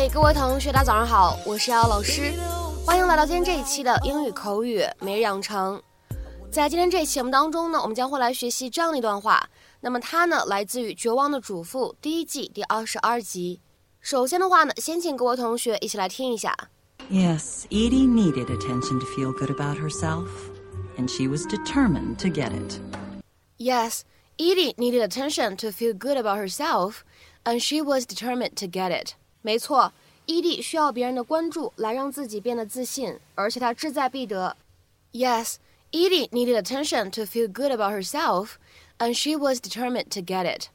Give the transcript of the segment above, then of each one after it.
嗨，各位同学，大家早上好，我是姚老师，欢迎来到今天这一期的英语口语每日养成。在今天这一期节目当中呢，我们将会来学习这样的一段话。那么它呢，来自于《绝望的主妇》第一季第二十二集。首先的话呢，先请各位同学一起来听一下。Yes, Edie needed attention to feel good about herself, and she was determined to get it. Yes, Edie needed attention to feel good about herself, and she was determined to get it. 没错，伊蒂需要别人的关注来让自己变得自信，而且她志在必得。Yes. Edie needed attention to feel good about herself, and she was determined to get it.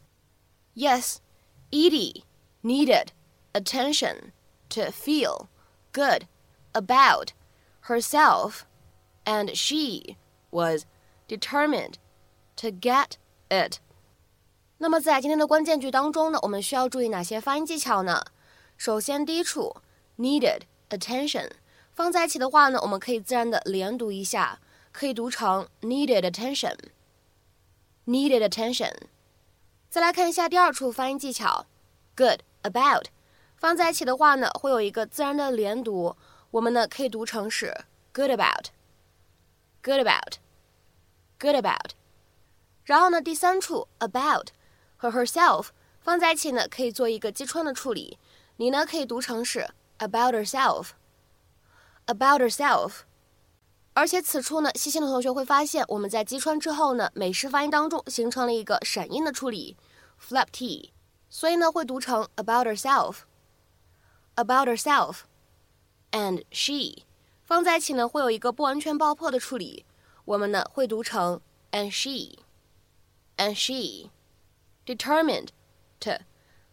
Yes, Edie needed attention to feel good about herself, and she was determined to get it. 那么在今天的关键句当中呢，我们需要注意哪些发音技巧呢？ 首先，第一处 needed attention 放在一起的话呢，我们可以自然的连读一下。可以读成 needed attention，needed attention。再来看一下第二处发音技巧，good about，放在一起的话呢，会有一个自然的连读，我们呢可以读成是 good about，good about，good about。然后呢，第三处 about 和 herself 放在一起呢，可以做一个击穿的处理，你呢可以读成是 about herself，about herself。而且此处呢，细心的同学会发现，我们在击穿之后呢，美式发音当中形成了一个闪音的处理，flap t，所以呢会读成 about herself，about herself，and she，放在一起呢会有一个不完全爆破的处理，我们呢会读成 and she，and she，determined to，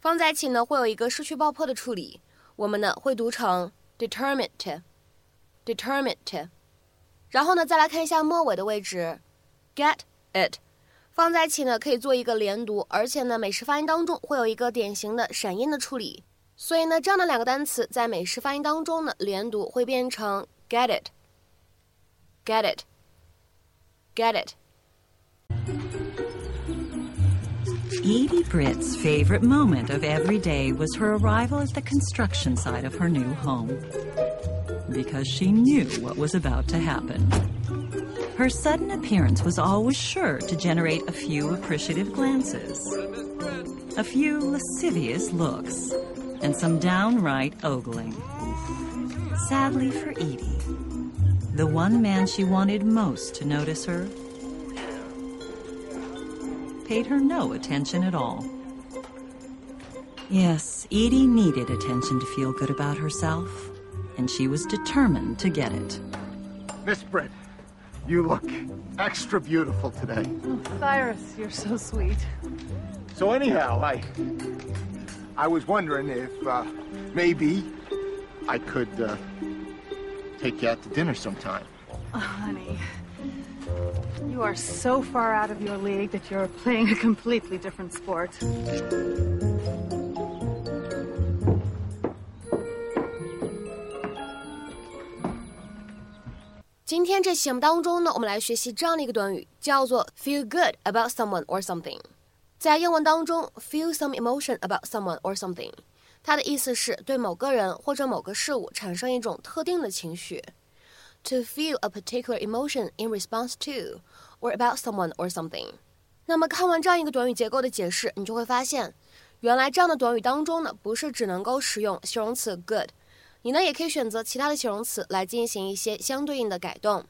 放在一起呢会有一个失去爆破的处理，我们呢会读成 determined，determined，然后呢，再来看一下末尾的位置，get it，放在一起呢可以做一个连读，而且呢美式发音当中会有一个典型的闪音的处理，所以呢这样的两个单词在美式发音当中呢连读会变成 get it，get it，get it。Edie Britt's favorite moment of every day was her arrival at the construction site of her new home. because she knew what was about to happen. Her sudden appearance was always sure to generate a few appreciative glances, a few lascivious looks, and some downright ogling. Sadly for Edie, the one man she wanted most to notice her paid her no attention at all. Yes, Edie needed attention to feel good about herself and she was determined to get it. Miss Britt, you look extra beautiful today. Oh, Cyrus, you're so sweet. So anyhow, I I was wondering if uh, maybe I could uh, take you out to dinner sometime. Oh, honey, you are so far out of your league that you're playing a completely different sport. 今天这期节目当中呢，我们来学习这样的一个短语，叫做 feel good about someone or something。在英文当中，feel some emotion about someone or something，它的意思是对某个人或者某个事物产生一种特定的情绪。 To feel a particular emotion in response to or about someone or something。那么看完这样一个短语结构的解释，你就会发现，原来这样的短语当中呢，不是只能够使用形容词 good。你呢也可以选择其他的形容词来进行一些相对应的改动，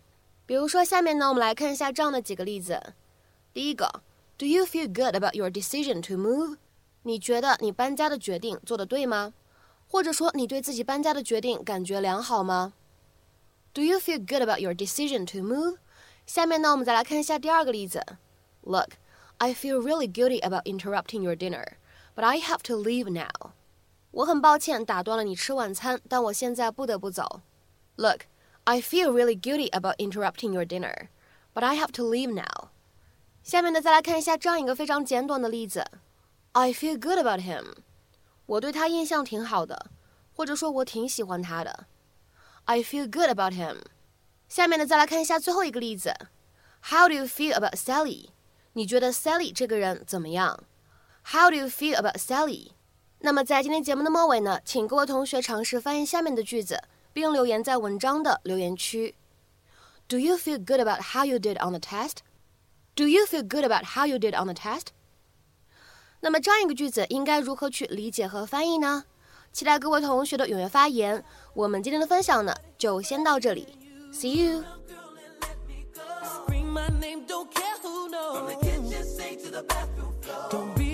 比如说下面呢，我们来看一下这样的几个例子。第一个，Do you feel good about your decision to move？你觉得你搬家的决定做得对吗？或者说你对自己搬家的决定感觉良好吗 ？Do you feel good about your decision to move？下面呢，我们再来看一下第二个例子。Look，I feel really guilty about interrupting your dinner，but I have to leave now。我很抱歉打断了你吃晚餐，但我现在不得不走。Look, I feel really guilty about interrupting your dinner, but I have to leave now. 下面呢，再来看一下这样一个非常简短的例子。I feel good about him. 我对他印象挺好的，或者说我挺喜欢他的。 I feel good about him. 下面呢，再来看一下最后一个例子。How do you feel about Sally? 你觉得 Sally 这个人怎么样？How do you feel about Sally? 那么在今天节目的末尾呢，请各位同学尝试翻译下面的句子，并留言在文章的留言区。Do you feel good about how you did on the test? Do you feel good about how you did on the test? 那么这样一个句子应该如何去理解和翻译呢？期待各位同学的踊跃发言。我们今天的分享呢，就先到这里。See you. Don't be.